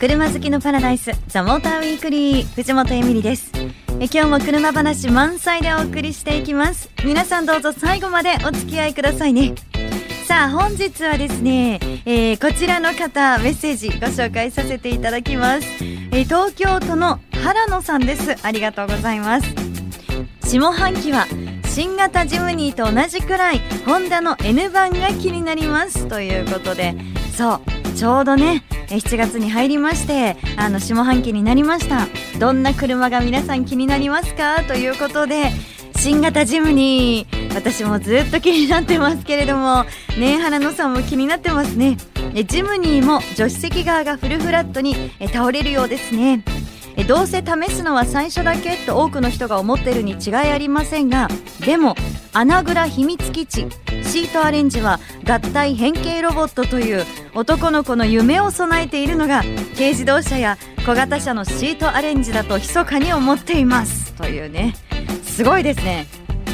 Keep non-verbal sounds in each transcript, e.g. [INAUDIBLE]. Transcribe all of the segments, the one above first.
車好きのパラダイスザモーターウィークリー藤本エミリです。え今日も車話満載でお送りしていきます。皆さんどうぞ最後までお付き合いくださいね。さあ本日はですね、えー、こちらの方メッセージご紹介させていただきます、えー、東京都の原野さんです。ありがとうございます。下半期は新型ジムニーと同じくらいホンダの N 版が気になります。ということでそうちょうどね7月に入りましてあの下半期になりました。どんな車が皆さん気になりますか？ということで新型ジムニー私もずっと気になってますけれどもね原野さんも気になってますね。ジムニーも助手席側がフルフラットに倒れるようですね。えどうせ試すのは最初だけと多くの人が思っているに違いありませんがでも穴蔵秘密基地シートアレンジは合体変形ロボットという男の子の夢を備えているのが軽自動車や小型車のシートアレンジだと密かに思っています。というね。すごいですね。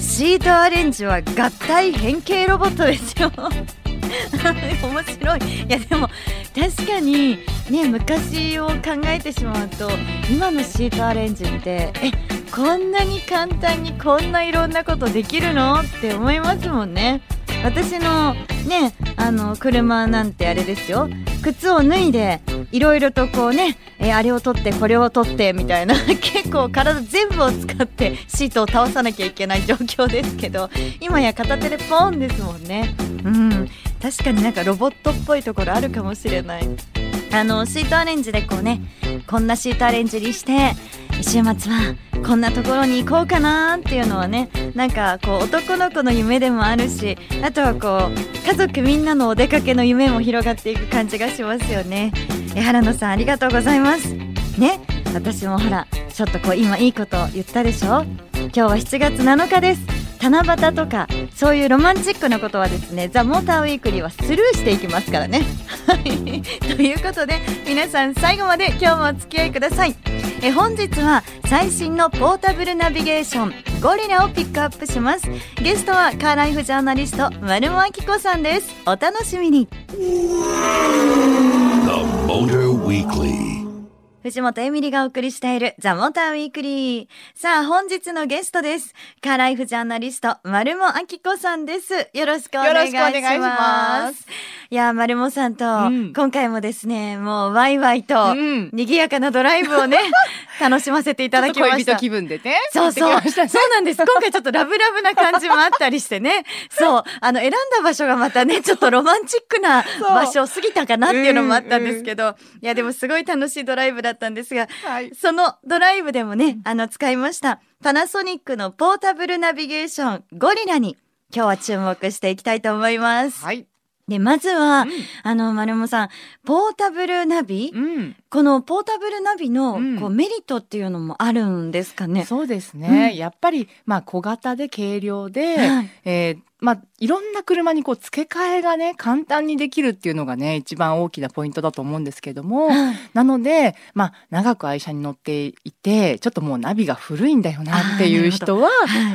シートアレンジは合体変形ロボットですよ。[LAUGHS] 面白い。いやでも確かにね昔を考えてしまうと今のシートアレンジってえこんなに簡単にこんないろんなことできるの？って思いますもんね。私のねあの車なんてあれですよ。靴を脱いでいろいろとこうね、えー、あれを取ってこれを取ってみたいな。[LAUGHS] 結構体全部を使ってシートを倒さなきゃいけない状況ですけど今や片手でポンですもんね。うん。確かになんかロボットっぽいところあるかもしれない。あのシートアレンジでこうねこんなシートアレンジにして週末はこんなところに行こうかなっていうのはねなんかこう男の子の夢でもあるしあとはこう家族みんなのお出かけの夢も広がっていく感じがしますよね。え原野さんありがとうございます。ね私もほらちょっとこう今いいこと言ったでしょ？今日は7月7日です。七夕とかそういうロマンチックなことはですねザ・モーターウィークリーはスルーしていきますからね。ということで皆さん最後まで今日もお付き合いください。え本日は最新のポータブルナビゲーションゴリラをピックアップします。ゲストはカーライフジャーナリスト丸間明子さんです。お楽しみに。藤本エミリがお送りしているザ・モーターウィークリー。さあ、本日のゲストです。カーライフジャーナリスト、丸もあきこさんです。よろしくお願いします。いますいや、丸もさんと、うん、今回もですね、もうワイワイと、賑やかなドライブをね、[LAUGHS] 楽しませていただきました。恋人気分でね。そうそう。ね、そうなんです。今回ちょっとラブラブな感じもあったりしてね。[LAUGHS] そう。あの、選んだ場所がまたね、ちょっとロマンチックな場所を過ぎたかなっていうのもあったんですけど、うんうん、いや、でもすごい楽しいドライブだったんですが、はい、そのドライブでもね、あの、使いました。パナソニックのポータブルナビゲーションゴリラに今日は注目していきたいと思います。はい。で、まずは、うん、あの、丸山さん、ポータブルナビ、うん、このポータブルナビの、こうメリットっていうのもあるんですかね？そうですね。うん、やっぱり、まあ、小型で軽量で、はい、えー、まあ、いろんな車にこう付け替えがね、簡単にできるっていうのがね、一番大きなポイントだと思うんですけども、はい、なので、まあ、長く愛車に乗っていて、ちょっともうナビが古いんだよなっていう人は、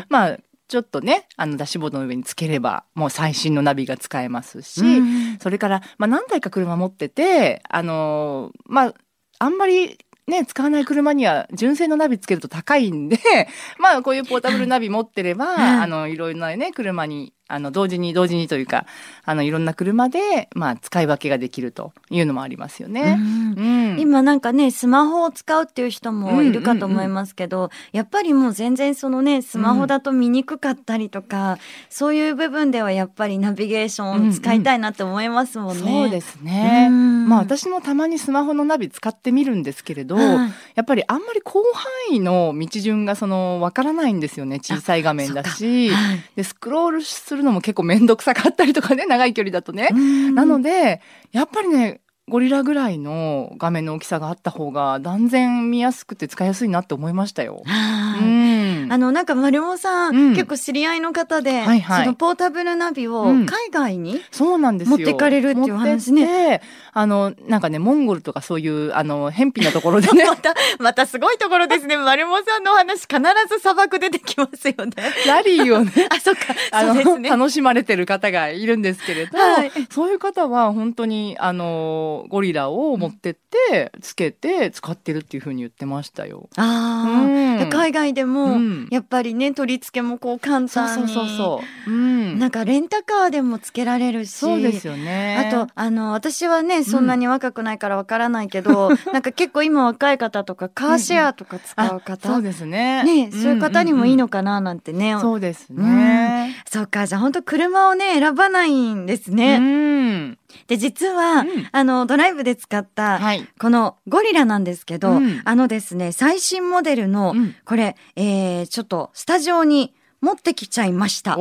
まあ、ちょっとね、あのダッシュボードの上につければ、もう最新のナビが使えますし、うん、それから、まあ何台か車持ってて、あのまあ、あんまりね、使わない車には純正のナビつけると高いんで、[LAUGHS] まあこういうポータブルナビ持ってれば、あの、いろいろなね、車にあの同時に同時にというかあのいろんな車で、まあ、使い分けができるというのもありますよね。うん。うん、今なんかねスマホを使うっていう人もいるかと思いますけど、うんうんうん、やっぱりもう全然そのねスマホだと見にくかったりとか、うん、そういう部分ではやっぱりナビゲーション使いたいなって思いますもんね。うん。うん、そうですね、まあ私もたまにスマホのナビ使ってみるんですけれど、やっぱりあんまり広範囲の道順がそのわからないんですよね小さい画面だし、はい、でスクロールするのも結構面倒くさかったりとかね、[LAUGHS] 長い距離だとね。なので、やっぱりね、ゴリラぐらいの画面の大きさがあった方が断然見やすくて使いやすいなって思いましたよ。うんん、あの、なんか丸尾さん、うん、結構知り合いの方で、はいはい、そのポータブルナビを海外に、そうなんですよ。持ってかれるっていう話ね。あの、なんかね、モンゴルとかそういう、あの、偏僻なところでね。[LAUGHS] また、またすごいところですね。丸尾さんのお話、必ず砂漠出てきますよね。ラリーをね、[LAUGHS] あ、そっか、あの、ね、楽しまれてる方がいるんですけれど、はい、そういう方は本当に、あの、ゴリラを持ってって、つけて使ってるっていうふうに言ってましたよ。ああ、うん、海外でも、やっぱりね、取り付けもこう簡単に。そうそうそう。うん。なんかレンタカーでもつけられるし。そうですよね。あと、あの、私はね、そんなに若くないからわからないけど、うん、なんか結構今若い方とかカーシェアとか使う方。うん、そうですね。ね、そういう方にもいいのかななんてね。そうですね。そうか、じゃあ本当車をね、選ばないんですね。うん。で、実は、うん、あの、ドライブで使った、このゴリラなんですけど、あのですね、最新モデルの、これ、えー、ちょっとスタジオに持ってきちゃいました。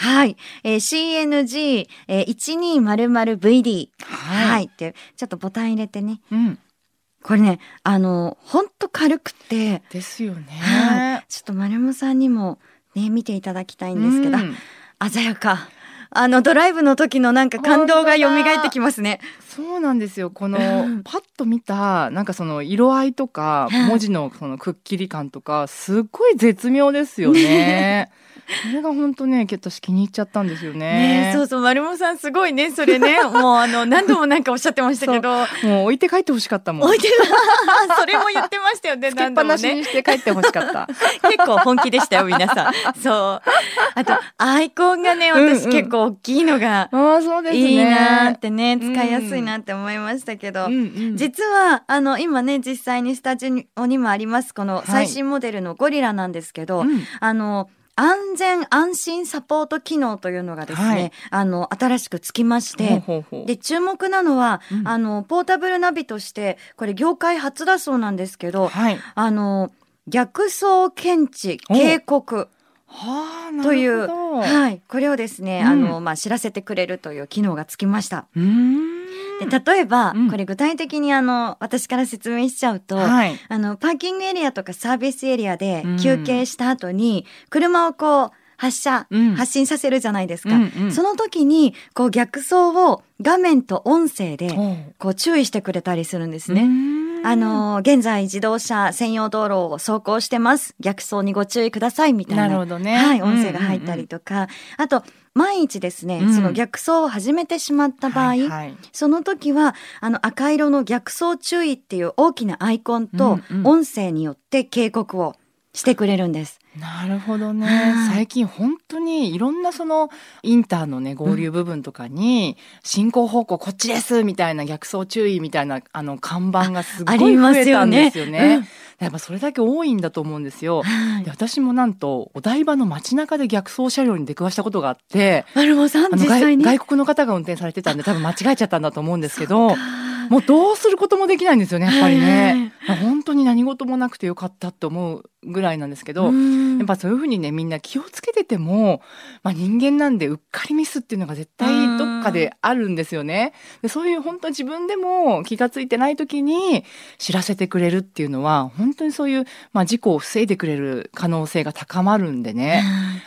はい。えー、CNG、えー、1200VD。はい。はい。って、ちょっとボタン入れてね。うん。これね、あの、ほんと軽くて。ですよね。はい。ちょっと丸山さんにもね、見ていただきたいんですけど、うん、鮮やか。あのドライブの時のなんか感動が蘇ってきますね。そうなんですよ。この、[LAUGHS] パッと見たなんかその色合いとか文字のそのくっきり感とかすっごい絶妙ですよね。[LAUGHS] それが本当ね、私気に入っちゃったんですよね。ねそうそう、丸本さんすごいね、それね。[LAUGHS] もうあの、何度もなんかおっしゃってましたけど。もう置いて帰ってほしかったもん。置いて、それも言ってましたよね、何度もね。つけっぱなしにして帰ってほしかった。結構本気でしたよ、皆さん。そう。あと、アイコンがね、私結構大きいのが、いいなってね、使いやすいなって思いましたけど、うんうん、実は、あの、今ね、実際にスタジオにもあります、この最新モデルのゴリラなんですけど、はいあの、安全安心サポート機能というのがですね、はい、あの、新しくつきまして、ほうほう。で、注目なのは、うん、あの、ポータブルナビとして、これ業界初だそうなんですけど、はい、あの、逆走検知、警告。はあ、という、はい、これをですね、うん、あの、まあ、知らせてくれるという機能がつきました。うん。で例えば、うん、これ具体的にあの私から説明しちゃうと、はい、あのパーキングエリアとかサービスエリアで休憩した後に、車をこう発射、うん、発信させるじゃないですか。うんうん、その時にこう逆走を画面と音声でこう注意してくれたりするんですね。あの、現在自動車専用道路を走行してます。逆走にご注意くださいみたいな。なるほどね。はい、音声が入ったりとか。うんうんうん、あと、万一ですね、うん、その逆走を始めてしまった場合、はいはい、その時は、あの赤色の逆走注意っていう大きなアイコンと音声によって警告をしてくれるんです。なるほどね、最近本当にいろんなそのインターのね合流部分とかに、進行方向こっちですみたいな逆走注意みたいなあの看板がすごい増えたんですよね。やっぱそれだけ多いんだと思うんですよ。はい、で私もなんとお台場の街中で逆走車両に出くわしたことがあって、丸尾さん実際に？外国の方が運転されてたんで多分間違えちゃったんだと思うんですけど。[LAUGHS] もうどうすることもできないんですよねやっぱりね。本当に何事もなくてよかったって思うぐらいなんですけど、やっぱそういうふうにねみんな気をつけてても、まあ、人間なんでうっかりミスっていうのが絶対どっかであるんですよね。でそういう本当自分でも気が付いてない時に知らせてくれるっていうのは本当にそういう、まあ、事故を防いでくれる可能性が高まるんでね、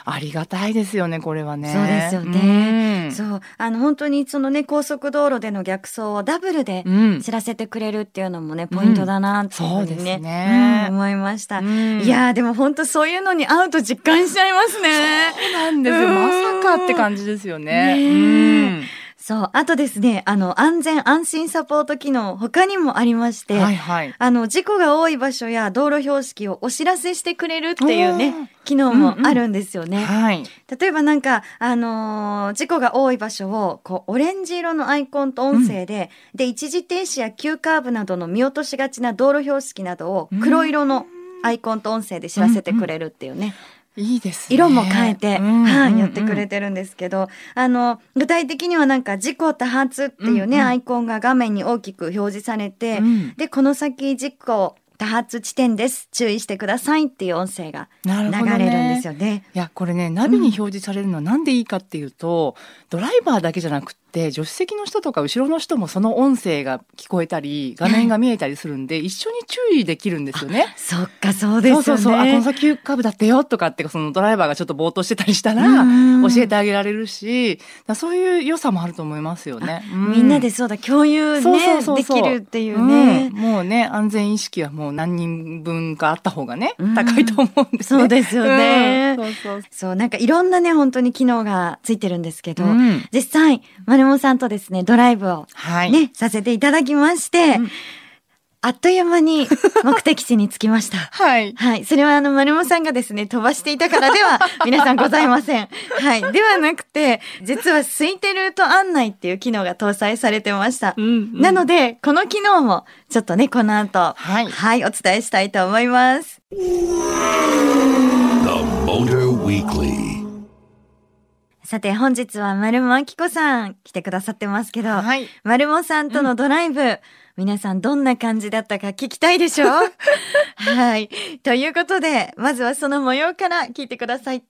ありがたいですよねこれはね。そうですよね。うそうあの本当にそのね高速道路での逆走をダブルで知らせてくれるっていうのもね、ポイントだなっていうふうにね,、ね思いました。いやでも本当そういうのに会うと実感しちゃいますね。そうなんですよ。まさかって感じですよね。ねそう。あとですね、あの、安全安心サポート機能、他にもありまして、はいはい、あの、事故が多い場所や道路標識をお知らせしてくれるっていうね、機能もあるんですよね。うんうんはい、例えばなんか、あのー、事故が多い場所を、こう、オレンジ色のアイコンと音声で、うん、で、一時停止や急カーブなどの見落としがちな道路標識などを黒色のアイコンと音声で知らせてくれるっていうね。うんうんいいですね。色も変えて、うんうん、はい、やってくれてるんですけど、あの、具体的にはなんか事故多発っていうね、うんうん、アイコンが画面に大きく表示されて、うん、で、この先事故多発地点です。注意してくださいっていう音声が流れるんですよね。ねいや、これね、ナビに表示されるのはなんでいいかっていうと、うん、ドライバーだけじゃなくて、って助手席の人とか後ろの人もその音声が聞こえたり画面が見えたりするんで一緒に注意できるんですよね。そっかそうですよね。そうそうそう。あこの先急カーブだってよとかってそのドライバーがちょっとぼーっとしてたりしたら教えてあげられるしそういう良さもあると思いますよね。みん。なでそうだ共有ねそうそうそうできるっていうね、うん、もうね安全意識はもう何人分かあった方がね、高いと思うんですね。そうですよね。そうそう。そうなんかいろんなね本当に機能がついてるんですけど、実際丸本さんとですねドライブをね、はい、させていただきまして、あっという間に目的地に着きました。[LAUGHS] はい。はい。それはあの、丸本さんがですね、飛ばしていたからでは、皆さんございません。[LAUGHS] はい。ではなくて、実は空いてルート案内っていう機能が搭載されてました。うん、うん、なので、この機能も、ちょっとね、この後、はい。はい、お伝えしたいと思います。さて本日は丸もあきこさん来てくださってますけど、はい、丸もさんとのドライブ、うん皆さんどんな感じだったか聞きたいでしょ [LAUGHS] はい。ということで、まずはその模様から聞いてください。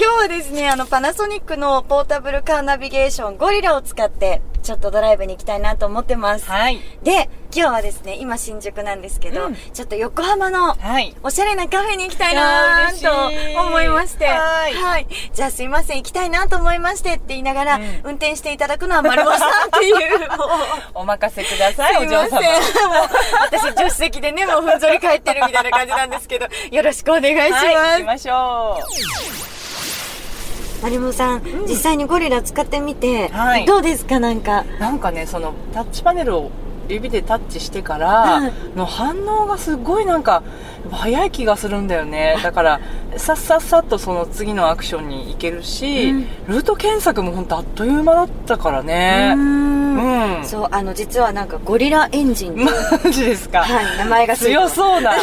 今日はですね、あの、パナソニックのポータブルカーナビゲーションゴリラを使って、ちょっとドライブに行きたいなと思ってます。はい。で、今日はですね、今新宿なんですけど、うん、ちょっと横浜の、はい。おしゃれなカフェに行きたいなと思いまして、はい。はい。じゃあすいません、行きたいなと思いましてって言いながら、うん、運転していただくのは丸尾さんっていう、[LAUGHS] お任せください、お嬢様。私、助手席でね、もうふんぞり返ってるみたいな感じなんですけど、よろしくお願いします。はい、行きましょう。有本さん、実際にゴリラ使ってみて、はい、どうですか？なんか。なんかねそのタッチパネルを指でタッチしてからの反応がすごいなんか早い気がするんだよね。だからさっさっさっとその次のアクションに行けるし、うん、ルート検索も本当あっという間だったからねうん、そうあの実はなんかゴリラエンジンマジですか。はい名前が強そうな。[LAUGHS]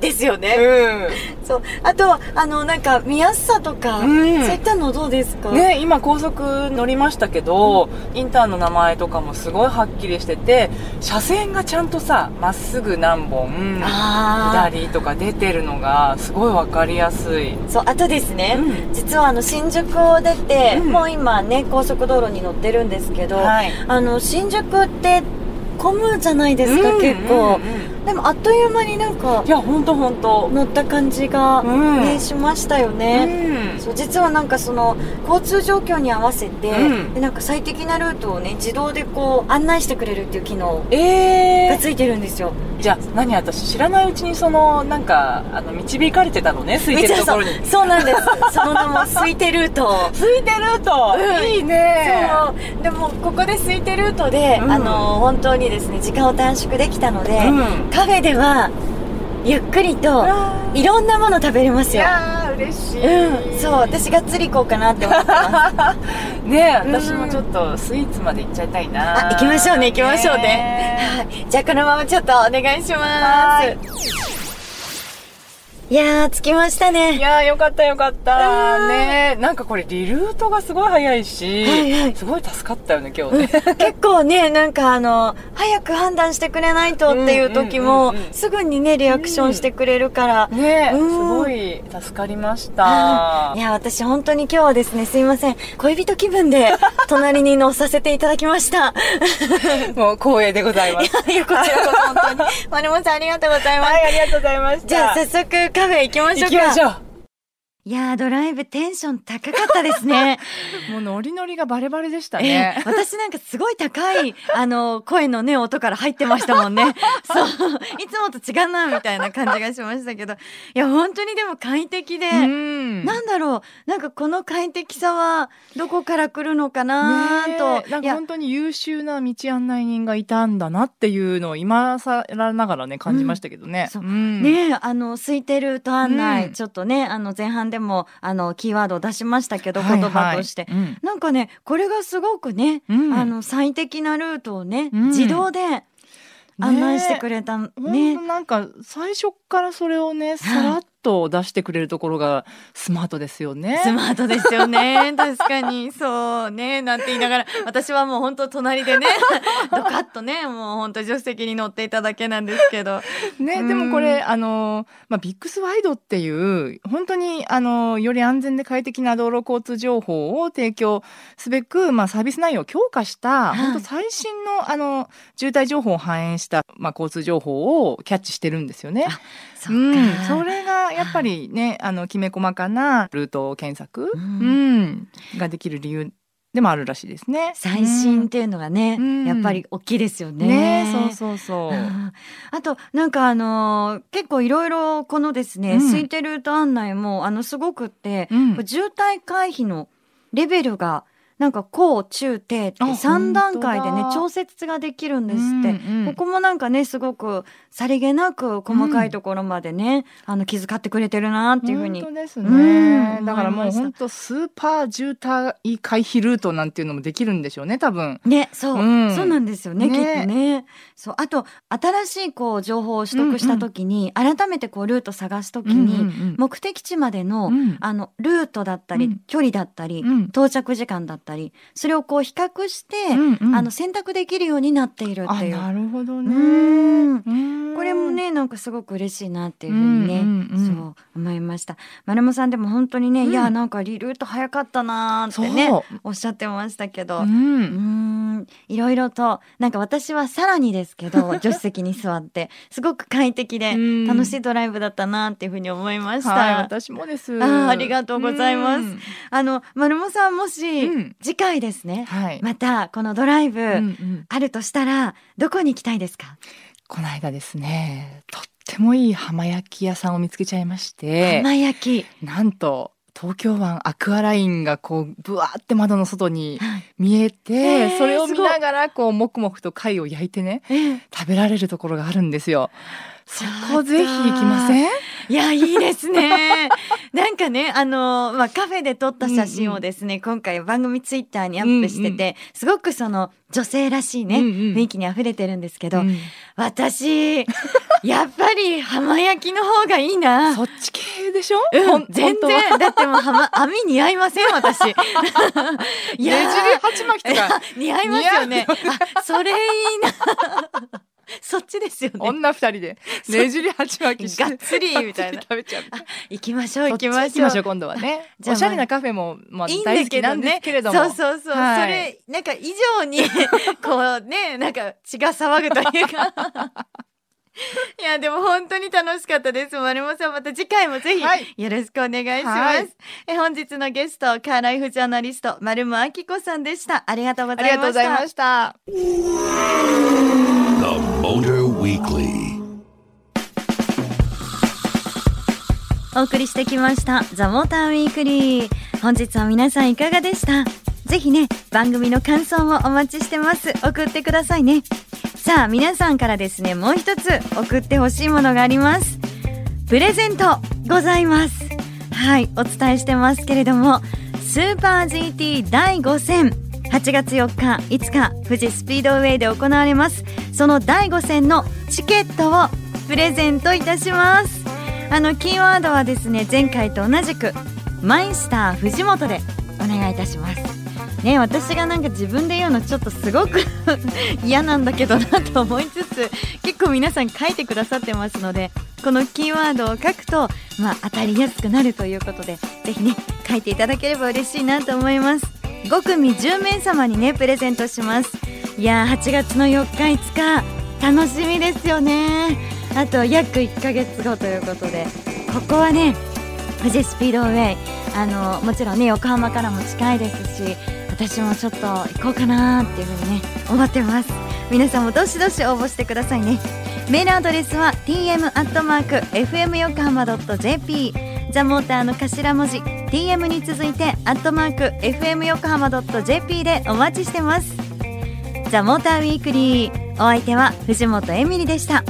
ですよね。うん。そうあとあのなんか見やすさとか、うん、そういったのどうですか？ね今高速乗りましたけど、うん、インターンの名前とかもすごいはっきりしてて車線がちゃんとさまっすぐ何本左とか出てるのがすごい分かりやすい。そうあとですね、うん、実はあの新宿を出て、うん、もう今ね高速道路に乗ってるんですけど、はい、あの新宿って混むじゃないですか、うん、結構、うんうんでもあっという間になんかいや本当本当乗った感じが、ね、うん、しましたよね、うん、そう実はなんかその交通状況に合わせて、うん、でなんか最適なルートをね自動でこう案内してくれるっていう機能がついてるんですよ、えー、じゃあ何私知らないうちにそのなんかあの導かれてたのね空いてるところに。そうなんです。[LAUGHS] その名も空いてルート空いてルート、いいね。そう。でもここで空いてルートで、あの本当にですね時間を短縮できたので、カフェではゆっくりといろんなもの食べれますよ。いや嬉しい、うん、そう私がっつり行こうかなって思ってます。[LAUGHS] ね私もちょっとスイーツまで行っちゃいたいな、あ行きましょうね行きましょうね、はい、[LAUGHS] じゃあこのままちょっとお願いしますいやー、着きましたね。いやー、よかったよかった。ねなんかこれリルートがすごい早いし、はいはい、すごい助かったよね、今日ね、うん。結構ね、なんかあの、早く判断してくれないとっていう時も、すぐにね、リアクションしてくれるから。うん、ね、うん、すごい助かりました。いや、私本当に今日はですね、すいません。恋人気分で隣に乗させていただきました。[LAUGHS] もう光栄でございます。いや、こちらこそ本当に。[LAUGHS] 丸本さんありがとうございます。はい、ありがとうございました。じゃあ早速、カフェ行きましょうか。行きましょう。いやー、ドライブテンション高かったですね。[LAUGHS] もうノリノリがバレバレでしたね。えー、私なんかすごい高い、[LAUGHS] あの、声のね、音から入ってましたもんね。[LAUGHS] そう。いつもと違うな、みたいな感じがしましたけど。いや、本当にでも快適で、んなんだろう、なんかこの快適さは、どこから来るのかなと。なんか本当に優秀な道案内人がいたんだなっていうのを今更ながらね、感じましたけどね。うん、ねあの、空いてると案内、ちょっとね、あの、前半でもあのキーワードを出しましたけど、言葉として、はいはい、なんかねこれがすごくね、うん、あの最適なルートをね、うん、自動で案内してくれたね。ねなんか最初からそれをねさらっトを出してくれるところがスマートですよね。スマートですよね。[LAUGHS] 確かに。そうね。なんて言いながら、私はもう本当隣でね、[LAUGHS] ドカッとね、もう本当助手席に乗っていただけなんですけど。ね、でもこれ、あの、まあ、ビックスワイドっていう、本当に、あの、より安全で快適な道路交通情報を提供すべく、まあ、サービス内容を強化した、はい、本当最新の、あの、渋滞情報を反映した、まあ、交通情報をキャッチしてるんですよね。そうん、それがやっぱりね、あのきめ細かなルート検索、うん、うん、ができる理由でもあるらしいですね。最新っていうのがね、うん、やっぱり大きいですよね。ねそうそうそう。あとなんかあのー、結構いろいろこのですね、空いてルート案内もあのすごくって、渋滞回避のレベルがなんか高中低って3段階でね調節ができるんですって、うんうん、ここもなんかねすごくさりげなく細かいところまでね、うん、あの気遣ってくれてるなっていうふうに本当ですね、うん、だからもう本当スーパー渋滞回避ルートなんていうのもできるんでしょうね多分。ねそう、うん、そうなんですよね、ね、きっとね。そう。あと新しいこう情報を取得した時に、うんうん、改めてこうルート探す時に、うんうんうん、目的地までの、あのルートだったり、距離だったり、到着時間だったりそれをこう比較して、うんうん、あの選択できるようになっているっていう。なるほどね。これもねなんかすごく嬉しいなっていうふうにね、うんうんうん、そう思いました。丸山さんでも本当にね、うん、いやなんかリルート早かったなってねおっしゃってましたけど、うん、うんいろいろとなんか私はさらにですけど [LAUGHS] 助手席に座ってすごく快適で楽しいドライブだったなっていうふうに思いました。はい、私もです。あありがとうございます。あの丸山さんもし、次回ですね、はい、またこのドライブあるとしたらどこに行きたいですか？この間ですねとってもいい浜焼き屋さんを見つけちゃいまして浜焼き。なんと東京湾アクアラインがこうぶわって窓の外に見えて、はい、それを見ながらこうもくもくと貝を焼いてね、食べられるところがあるんですよ。そこぜひ行きません？いや、いいですね。[LAUGHS] なんかね、あの、まあ、カフェで撮った写真をですね、うんうん、今回番組ツイッターにアップしてて、うんうん、すごくその、女性らしいね、うんうん、雰囲気に溢れてるんですけど、うん、私、やっぱり浜焼きの方がいいな。そっち系でしょ、うん、全然。だってもう浜、網似合いません、私。い [LAUGHS] やねじり鉢巻きとか。[LAUGHS] 似合いますよね。あ、それいいな。そっちですよね。女二人で [LAUGHS] ねじり鉢巻きしてがっつりみたいな食べちゃう。行きましょう行きましょう。行きましょう今度はね。[LAUGHS] おしゃれなカフェもまあ大好きなんですけれども。そうそうそう。はい、それなんか以上に [LAUGHS] こうねなんか血が騒ぐというか。いやでも本当に楽しかったです。丸山さんまた次回もぜひよろしくお願いします。はい、え本日のゲストカーライフジャーナリスト丸山明子さんでした。ありがとうございました。ありがとうございました。お送りしてきましたザ・モーターウィークリー本日は皆さんいかがでした？ぜひね番組の感想もお待ちしてます。送ってくださいね。さあ皆さんからですねもう一つ送ってほしいものがあります。プレゼントございます。はいお伝えしてますけれどもスーパー GT 第5戦。8月4日5日富士スピードウェイで行われます。その第5戦のチケットをプレゼントいたします。あのキーワードはですね前回と同じくマイスター藤本でお願いいたします。ね私がなんか自分で言うのちょっとすごく [LAUGHS] 嫌なんだけどなと思いつつ結構皆さん書いてくださってますのでこのキーワードを書くと、まあ、当たりやすくなるということでぜひね書いていただければ嬉しいなと思います。5組10名様にねプレゼントします。いや8月の4日5日楽しみですよね。あと約1ヶ月後ということでここはね富士スピードウェイあのもちろんね横浜からも近いですし私もちょっと行こうかなっていうふうにね思ってます。皆さんもどしどし応募してくださいね。メールアドレスは tm アットマーク fm 横浜 .jp ザ・モーターの頭文字 TM に続いてアットマーク FM 横浜 .jp でお待ちしてます。ザ・モーターウィークリーお相手は藤本エミリでした。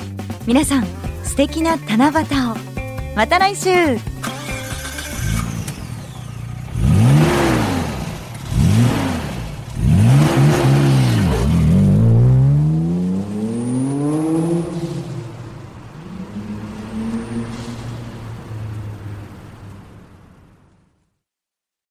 皆さん素敵な七夕を。また来週。